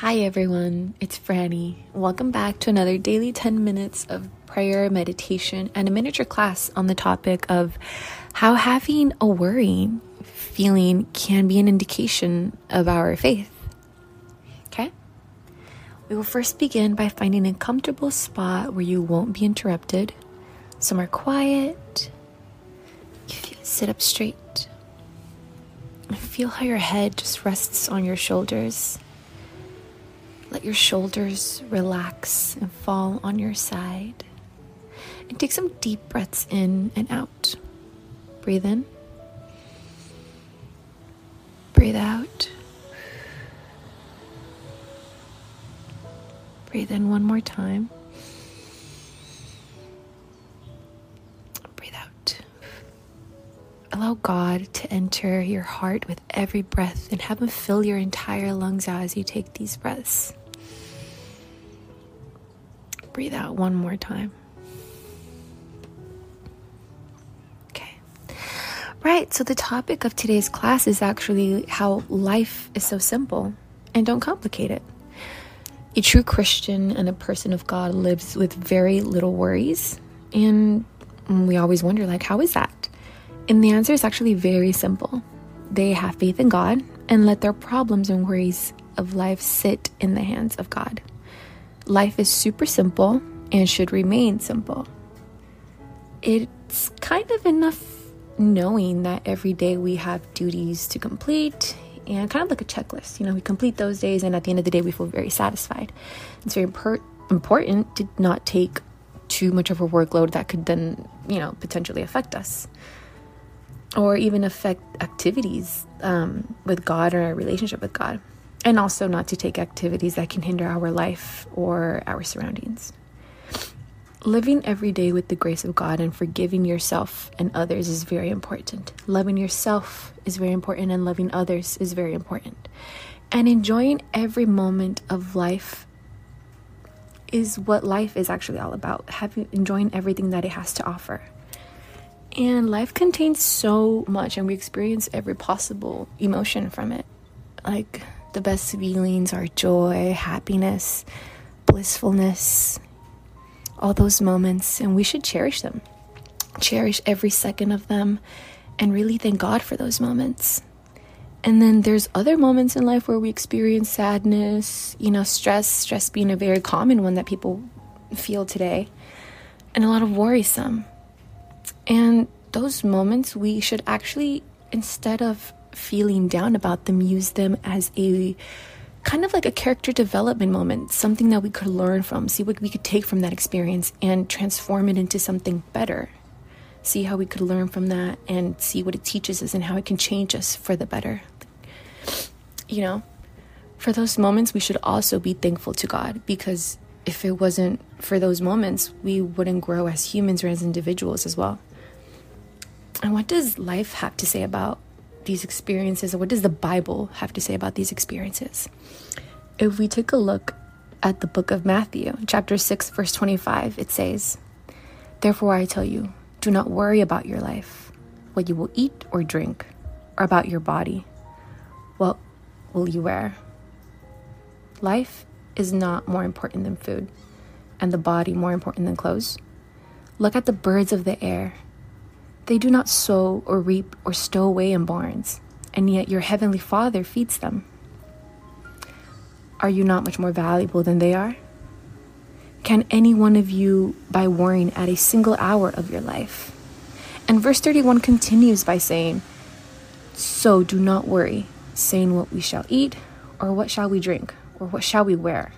Hi everyone, it's Franny. Welcome back to another daily 10 minutes of prayer, meditation, and a miniature class on the topic of how having a worrying feeling can be an indication of our faith. Okay? We will first begin by finding a comfortable spot where you won't be interrupted, somewhere quiet. Sit up straight. Feel how your head just rests on your shoulders let your shoulders relax and fall on your side. And take some deep breaths in and out. Breathe in. Breathe out. Breathe in one more time. Breathe out. Allow God to enter your heart with every breath and have Him fill your entire lungs out as you take these breaths. Breathe out one more time. Okay. Right, so the topic of today's class is actually how life is so simple and don't complicate it. A true Christian and a person of God lives with very little worries, and we always wonder like how is that? And the answer is actually very simple. They have faith in God and let their problems and worries of life sit in the hands of God. Life is super simple and should remain simple. It's kind of enough knowing that every day we have duties to complete and kind of like a checklist. You know, we complete those days, and at the end of the day, we feel very satisfied. It's very impor- important to not take too much of a workload that could then, you know, potentially affect us or even affect activities um, with God or our relationship with God and also not to take activities that can hinder our life or our surroundings. Living every day with the grace of God and forgiving yourself and others is very important. Loving yourself is very important, and loving others is very important. And enjoying every moment of life is what life is actually all about. Having enjoying everything that it has to offer. And life contains so much, and we experience every possible emotion from it. Like the best feelings are joy, happiness, blissfulness, all those moments, and we should cherish them. Cherish every second of them and really thank God for those moments. And then there's other moments in life where we experience sadness, you know, stress, stress being a very common one that people feel today, and a lot of worrisome. And those moments we should actually, instead of feeling down about them, use them as a kind of like a character development moment, something that we could learn from, see what we could take from that experience and transform it into something better. See how we could learn from that and see what it teaches us and how it can change us for the better. You know, for those moments, we should also be thankful to God because if it wasn't for those moments, we wouldn't grow as humans or as individuals as well. And what does life have to say about these experiences, what does the Bible have to say about these experiences? If we take a look at the book of Matthew, chapter 6, verse 25, it says, Therefore I tell you, do not worry about your life, what you will eat or drink, or about your body, what will you wear? Life is not more important than food, and the body more important than clothes. Look at the birds of the air. They do not sow or reap or stow away in barns, and yet your heavenly Father feeds them. Are you not much more valuable than they are? Can any one of you, by worrying, add a single hour of your life? And verse 31 continues by saying, So do not worry, saying what we shall eat, or what shall we drink, or what shall we wear?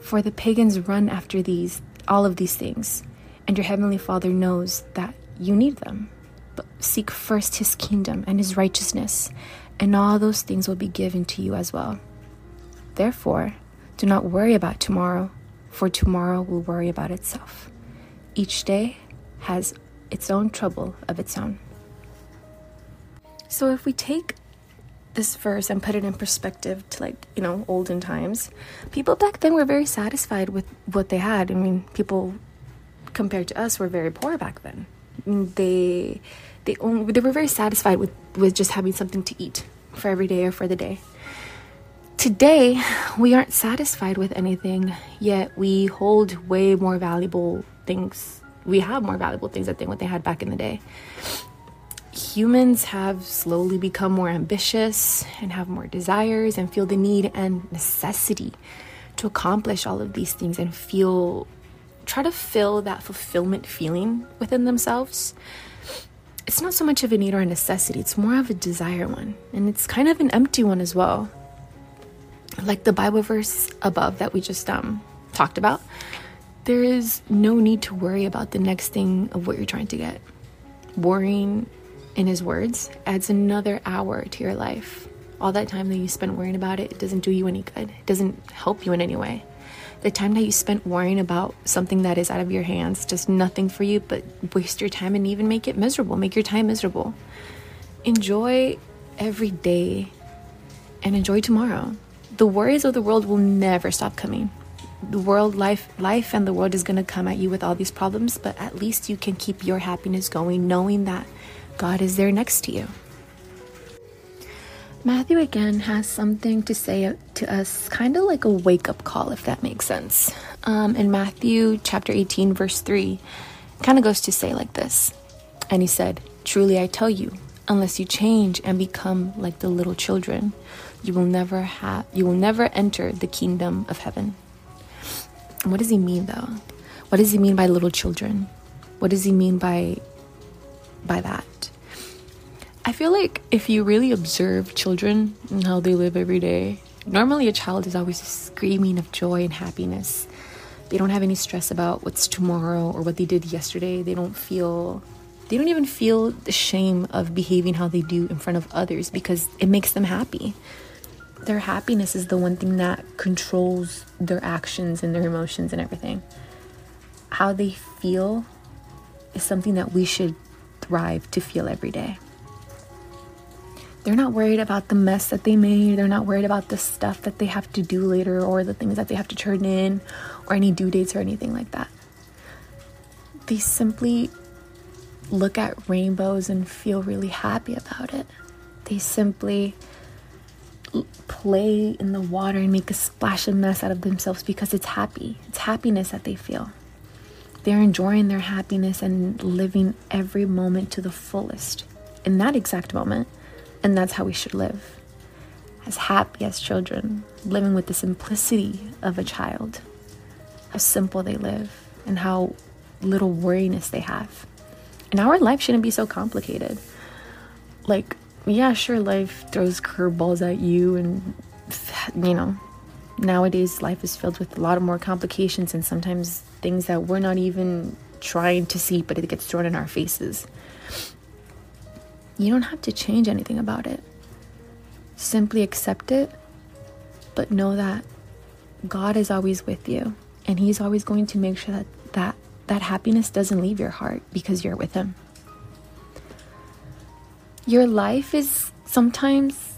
For the pagans run after these, all of these things, and your heavenly Father knows that you need them. But seek first his kingdom and his righteousness, and all those things will be given to you as well. Therefore, do not worry about tomorrow, for tomorrow will worry about itself. Each day has its own trouble of its own. So if we take this verse and put it in perspective to like, you know, olden times, people back then were very satisfied with what they had. I mean, people compared to us were very poor back then they they only, they were very satisfied with with just having something to eat for every day or for the day. Today, we aren't satisfied with anything, yet we hold way more valuable things. We have more valuable things, I think, what they had back in the day. Humans have slowly become more ambitious and have more desires and feel the need and necessity to accomplish all of these things and feel, try to fill that fulfillment feeling within themselves it's not so much of a need or a necessity, it's more of a desire one. And it's kind of an empty one as well like the Bible verse above that we just um, talked about, there is no need to worry about the next thing of what you're trying to get. Worrying, in his words, adds another hour to your life. All that time that you spend worrying about it, it doesn't do you any good. It doesn't help you in any way. The time that you spent worrying about something that is out of your hands, just nothing for you, but waste your time and even make it miserable. Make your time miserable. Enjoy every day and enjoy tomorrow the worries of the world will never stop coming. The world, life, life, and the world is going to come at you with all these problems, but at least you can keep your happiness going, knowing that God is there next to you. Matthew again has something to say to us, kind of like a wake up call, if that makes sense. Um, in Matthew chapter 18, verse 3, kind of goes to say like this And he said, Truly I tell you, unless you change and become like the little children, you will never have you will never enter the kingdom of heaven. What does he mean though? What does he mean by little children? What does he mean by by that? I feel like if you really observe children and how they live every day, normally a child is always screaming of joy and happiness. They don't have any stress about what's tomorrow or what they did yesterday. They don't feel they don't even feel the shame of behaving how they do in front of others because it makes them happy their happiness is the one thing that controls their actions and their emotions and everything. How they feel is something that we should thrive to feel every day. They're not worried about the mess that they made. They're not worried about the stuff that they have to do later or the things that they have to turn in or any due dates or anything like that. They simply look at rainbows and feel really happy about it. They simply play in the water and make a splash of mess out of themselves because it's happy. It's happiness that they feel. They're enjoying their happiness and living every moment to the fullest in that exact moment. And that's how we should live. As happy as children, living with the simplicity of a child. How simple they live and how little worriness they have. And our life shouldn't be so complicated. Like, yeah, sure, life throws curveballs at you, and you know, nowadays life is filled with a lot of more complications and sometimes things that we're not even trying to see, but it gets thrown in our faces. You don't have to change anything about it. Simply accept it, but know that God is always with you, and He's always going to make sure that that, that happiness doesn't leave your heart because you're with Him. Your life is sometimes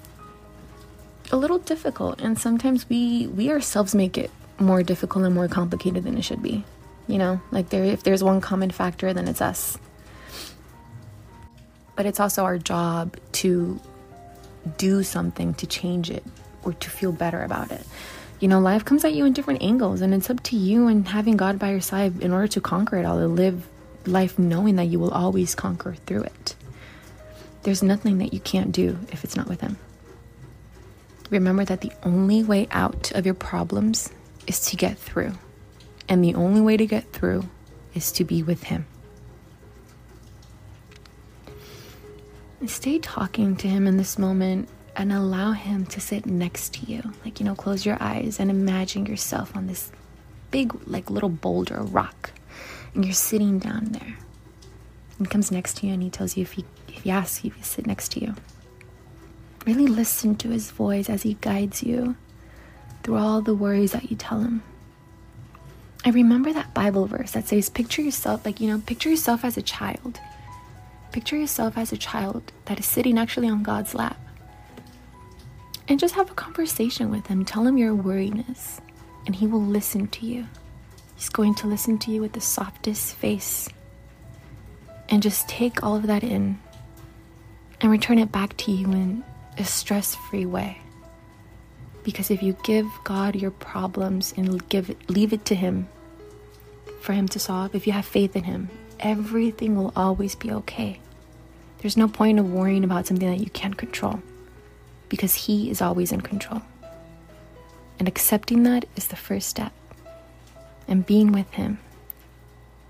a little difficult and sometimes we we ourselves make it more difficult and more complicated than it should be. You know like there if there's one common factor then it's us but it's also our job to do something to change it or to feel better about it you know life comes at you in different angles and it's up to you and having god by your side in order to conquer it all to live life knowing that you will always conquer through it there's nothing that you can't do if it's not with Him. Remember that the only way out of your problems is to get through. And the only way to get through is to be with Him. Stay talking to Him in this moment and allow Him to sit next to you. Like, you know, close your eyes and imagine yourself on this big, like, little boulder, rock, and you're sitting down there. And comes next to you and He tells you if He if he asks you to sit next to you. Really listen to his voice as he guides you through all the worries that you tell him. I remember that Bible verse that says, Picture yourself, like, you know, picture yourself as a child. Picture yourself as a child that is sitting actually on God's lap. And just have a conversation with him. Tell him your worriness, and he will listen to you. He's going to listen to you with the softest face. And just take all of that in and return it back to you in a stress free way. Because if you give God your problems and give it, leave it to Him for Him to solve, if you have faith in Him, everything will always be okay. There's no point of worrying about something that you can't control because He is always in control. And accepting that is the first step. And being with Him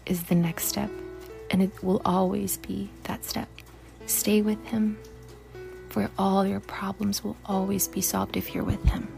is the next step. And it will always be that step. Stay with Him, for all your problems will always be solved if you're with Him.